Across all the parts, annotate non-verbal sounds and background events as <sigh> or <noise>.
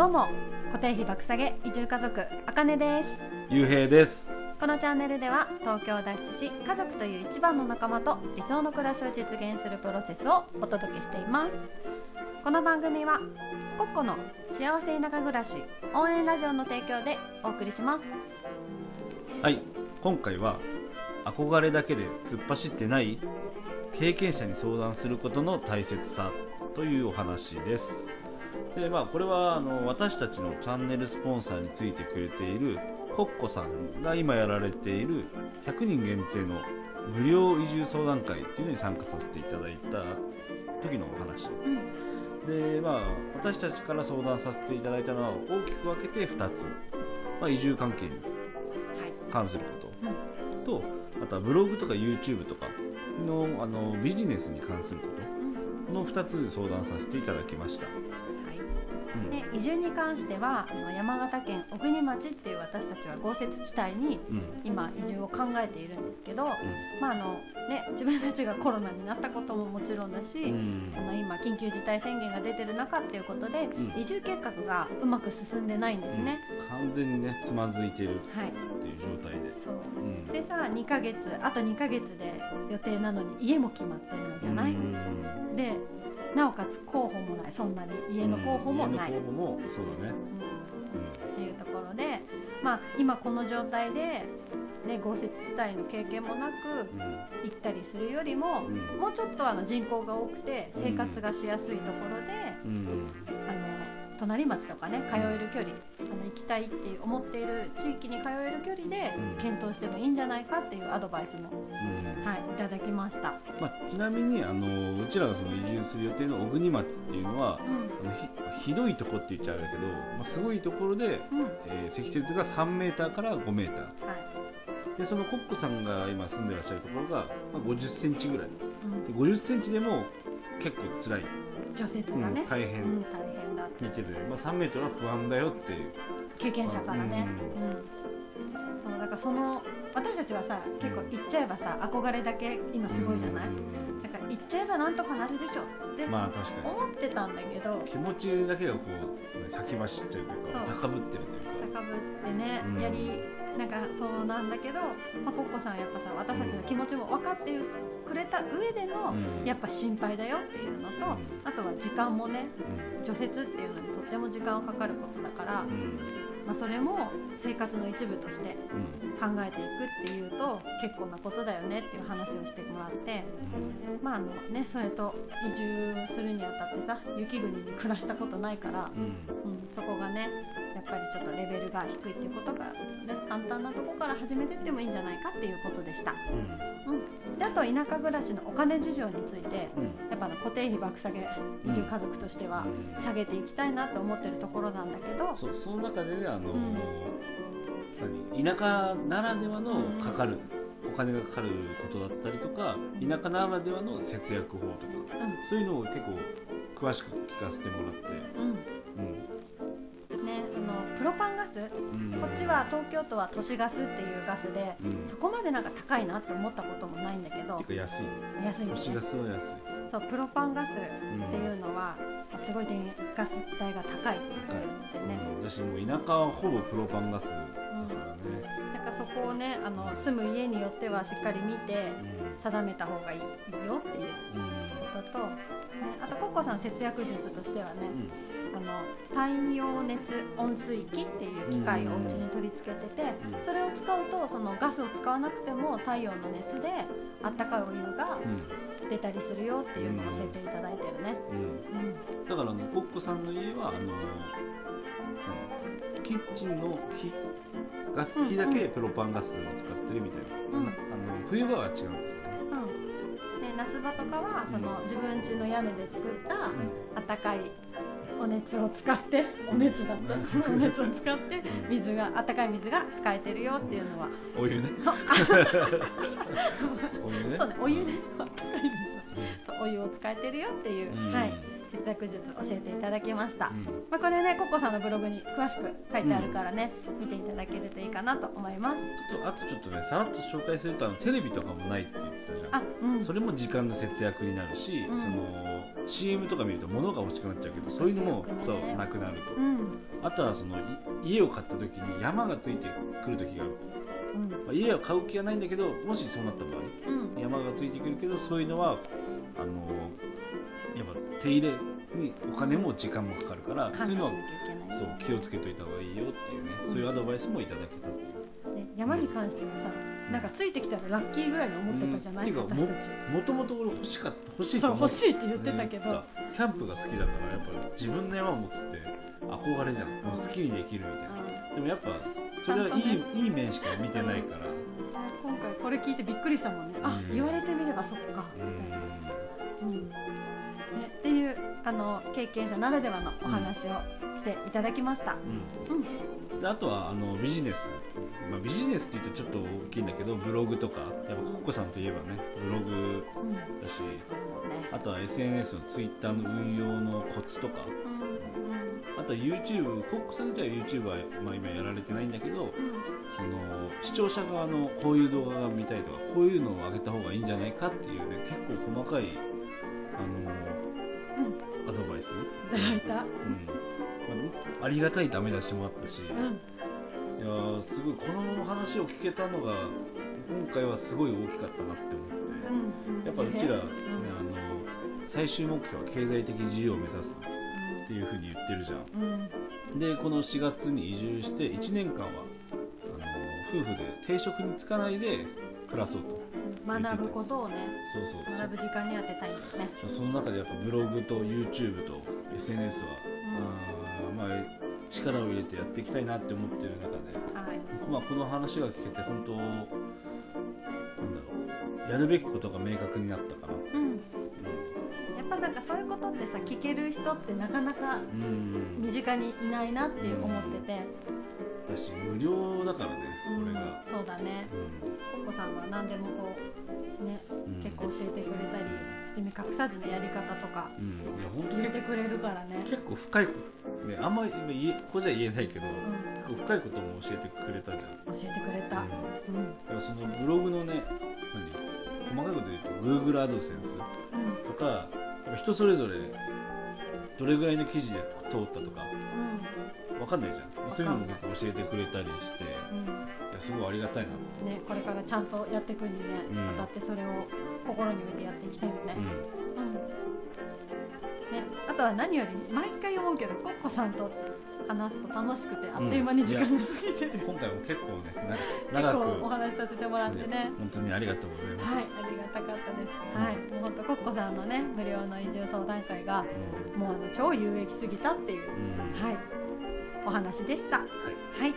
どうも固定費爆下げ移住家族あかねです。ゆうへいです。このチャンネルでは東京を脱出し家族という一番の仲間と理想の暮らしを実現するプロセスをお届けしています。この番組はコッコの幸せ田舎暮らし応援ラジオの提供でお送りします。はい。今回は憧れだけで突っ走ってない経験者に相談することの大切さというお話ですでまあこれはあの私たちのチャンネルスポンサーについてくれているコッコさんが今やられている100人限定の無料移住相談会っていうのに参加させていただいた時のお話。うん。でまあ私たちから相談させていただいたのは大きく分けて2つ、まあ、移住関係にはい。関すること。とあとはブログとか YouTube とかのあのビジネスに関するこうん。との2つ相談させていただきました、はいうんで移住に関してはあの山形県小国町っていう私たちは豪雪地帯にうん。今移住を考えているんですけど、まああのね、自分たちがコロナになったことももちろんだし、うん。あの今緊急事態宣言が出てる中っていうことで、ん。移住計画がうまく進んでないんですね。完全にねつまずいてるっはい。ていう状態で、そう。うん。でさ2ヶ月あと2ヶ月で予定なのに家も決まってないじゃない、うん。でなおかつ候補もないそんなに家の候補もない、家の候補もそうだね、うん。っていうところで、まあ、今この状態で、ね、豪雪地帯の経験もなくうん。うん行ったりするよりも、うん。もうちょっとあの人口が多くて生活がしやすいところで、うん。あの隣町とかね通える距離あの行きたいって思っている地域に通える距離でうん検討してもいいんじゃないかっていうアドバイスも、うん。はい、いただきました。まあ、ちなみにあのうちらがその移住する予定の小国町っていうのはうん。あのひひどいとこって言っちゃうんだけど、まあ、すごいところで、うん。えー積雪が3メーターから5メーター。はい。でそのコッコさんが今住んでらっしゃるところが、まあ、50センチぐらい。うん。で50センチでも結構辛い、除雪うんがね、大変。うん、大見てて、まあ、3メートルは不安だよっていう。経験者からね、ううん。そうだからその私たちはさ結構行っちゃえばさ憧れだけ今すごいじゃない、うん。だから行っちゃえばなんとかなるでしょ。ってまあ確かに。思ってたんだけど。気持ちだけがこう、ね、先走っちゃうというか高ぶってるというか。高ぶってね、うん。やりなんかそうなんだけど、まあ、コッコさんはやっぱさ私たちの気持ちも分かってくれた上での、うん。やっぱ心配だよっていうのと、うん。あとは時間もねうん除雪っていうのにとっても時間がかかることだから、うん。まあ、それも生活の一部としてうん。考えていくっていうと結構なことだよねっていう話をしてもらってまああのねそれと移住するにあたってさ雪国に暮らしたことないから、うん。うん、そこがねやっぱりちょっとレベルが低いっていうことが、ね、簡単なとこから始めてってもいいんじゃないかっていうことでした。うん。うん、であと田舎暮らしのお金事情についてうん。やっぱ固定費爆下げ移住家族としてはうん。下げていきたいなと思ってるところなんだけど、そうその中でねあの、うん。何？田舎ならではのかかる、お金がかかることだったりとか田舎ならではの節約法とかうそういうのを結構詳しく聞かせてもらって、ん。うんプロパンガス？うん。うんこっちは東京都は都市ガスっていうガスでうん。そこまでなんか高いなって思ったこともないんだけど安いね。安いね。都市ガスは安い、そうプロパンガスうんっていうのはすごい電ガス代が高いっていうのでね、うん、だしもう田舎はほぼプロパンガスだからね、なんかそこをねあの住む家によってはしっかり見て定めた方がいいよっていううんうんことと、ね、あとコッコさん節約術としてはね、うんあの太陽熱温水器っていう機械をお家に取り付けてて、うん。それを使うとそのガスを使わなくても太陽の熱であったかいお湯が出たりするよっていうのを教えていただいたよね。うん。だからあのコッコさんの家はあの何？キッチンの火ガスうん火だけプロパンガスを使ってるみたいな、うん。なあの冬場は違うんだけどね、うん、で夏場とかはその自分家の屋根で作ったあったかいお熱を使ってお熱だってお熱を使って水があったかい水が使えてるよっていうのは。お湯ね。<laughs> お湯ね。そうね。お湯ね。あったかい水そうお湯を使えてるよっていう、うん。はい、節約術教えていただきました、うん。まあ、これねコッコさんのブログに詳しく書いてあるからね、見ていただけるといいかなと思います。あとあとちょっとねさらっと紹介するとあのテレビとかもないって言ってたじゃん。あうん。それも時間の節約になるし、うん。その CM とか見ると物が欲しくなっちゃうけどそういうのも、そうなくなると、うん。あとはそのい家を買った時に山がついてくる時があると、うん。まあ、家を買う気がないんだけどもしそうなった場合うん。山がついてくるけどそういうのはあのやっぱ手入れにお金も時間もかかるからそういうのはそう気をつけといた方がいいよっていうね、そういうアドバイスもいただけたっていう。ね山に関してはさなんかついてきたらラッキーぐらいに思ってたじゃない、うん。て私たち。もともと俺欲しかった欲しいとそう思欲しいって言ってたけど、ねキャンプが好きだからやっぱ自分の山を持つって憧れじゃん、もう好きにできるみたいな、でもやっぱそれはいい,、ちゃんといい面しか見てないから、今回これ聞いてびっくりしたもんね、あうん。言われてみればそっかうみたいな、んうん。ね、っていうあの経験者ならではのお話をしていただきました、うん。うん。であとはあのビジネス、まあ、ビジネスって言うとちょっと大きいんだけどブログとかやっぱコッコさんといえばねブログうんだしあとは SNS のツイッターの運用のコツとか。うんあとは YouTube コッコさん自体は YouTube は、まあ、今やられてないんだけどうん。その視聴者側のこういう動画が見たいとかこういうのを上げた方がいいんじゃないかっていうね結構細かいあのアドバイス、<laughs> うん。まあ、ありがたいダメ出しもあったし、うんいやーすごいこの話を聞けたのが今回はすごい大きかったなって思って、うんやっぱうちら、ねうん。あの最終目標は経済的自由を目指すっていうふうに言ってるじゃん。うん。でこの4月に移住して1年間はあの夫婦で定職に就かないで暮らそうと学ぶことをねそうそう。学ぶ時間に当てたいんだよね。そその中でやっぱブログと YouTube と SNS は、あーまあ力を入れてやっていきたいなって思ってる中ではい。まあ、この話が聞けて本当なんだろうやるべきことが明確になったかな。うん。やっぱなんかそういうことってさ聞ける人ってなかなかうん。身近にいないなって思ってて、だし無料だからねうん。これが、そうだね。コッコさんは何でもこうねうん。結構教えてくれたり包み隠さずのやり方とかうん、いや本当結言ってくれるからね。結構深いねあんまり言えここじゃ言えないけど、ん。結構深いことも教えてくれたじゃん、教えてくれた。うん。うん。だからそのブログのね何？細かいこと言うと Google アドセンスうん。とかやっぱ人それぞれどれぐらいの記事で通ったとかわかんないじゃん。そういうのも結構教えてくれたりしていうん。うんやすごいありがたいな。ねこれからちゃんとやっていくにねうん。当たってそれを心に置いてやっていきたいよね。うん。うんねあとは何より毎回思うけどコッコさんと話すと楽しくてあっという間に時間が過ぎてる、今回も結構ね <laughs> 長く。構お話しさせてもらってね。本当にありがとうございます、はい、ありがたかったです。はい、もう本当コッコさんのね、無料の移住相談会が、もうあの超有益すぎたっていう、うん。うんはい、お話でした。ははい。い、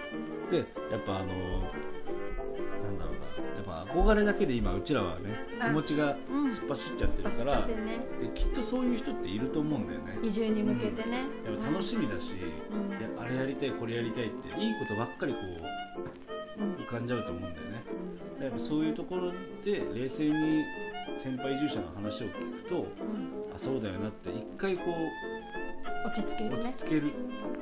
でやっぱあのなんだろうなやっぱ憧れだけで今うちらはねあ気持ちがうん。突っ走っちゃってるから、ってね、できっとそういう人っていると思うんだよね。移住に向けてね。やっぱ楽しみだし、うん。あれやりたいこれやりたいっていいことばっかりこうん、うん。う浮かんじゃうと思うんだよね。やっぱそういうところで冷静に先輩移住者の話を聞くとうん。あそうだよなって一回こ落ち着けうるね。落ち着ける、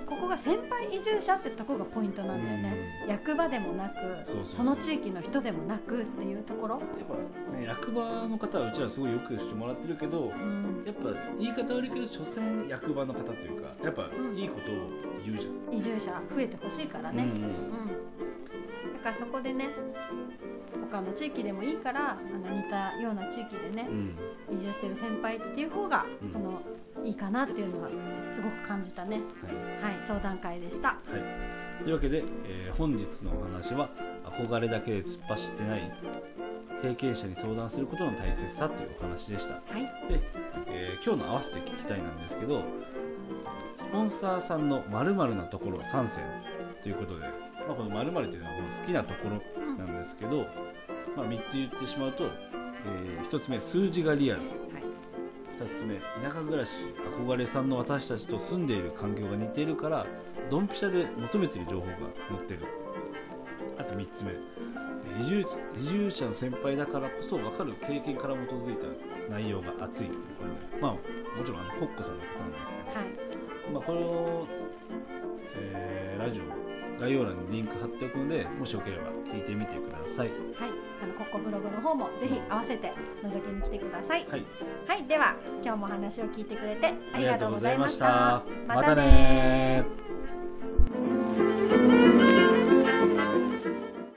ここが先輩移住者ってとこがポイントなんだよね。役場でもなく、その地域の人でもなくっていうところ。やっぱね役場の方はうちらすごいよくしてもらってるけどうん、やっぱ言い方悪いけど所詮役場の方というかやっぱうん。いいことを言うじゃん、移住者増えてほしいからね。うんうん。うん、だからそこでね他の地域でもいいからあの似たような地域でねうん。移住してる先輩っていう方が、うん。あのいいかなっていうのはすごく感じたね。はい。はい相談会でした。はい、というわけで、えー本日のお話は憧れだけで突っ走ってない経験者に相談することの大切さというお話でした。はい。で、えー今日の合わせて聞きたいなんですけどスポンサーさんの〇〇なところ3選ということで、まあ、この〇〇というのはこの好きなところなんですけど、まあ、3つ言ってしまうと、え1つ目数字がリアル。はい2つ目田舎暮らし憧れさんの私たちと住んでいる環境が似ているからドンピシャで求めている情報が載ってる。あと3つ目えー移住移住者の先輩だからこそ分かる経験から基づいた内容が熱い。ということでまあもちろんあのコッコさんのことなんですけど、はい。まあ、この、えーラジオを概要欄にリンク貼っておくのでもしよければ聞いてみてください。はい、あのコッコブログの方もぜひ合わせて覗きに来てください。はい。はい、では今日もお話を聞いてくれてありがとうございました。ましたねー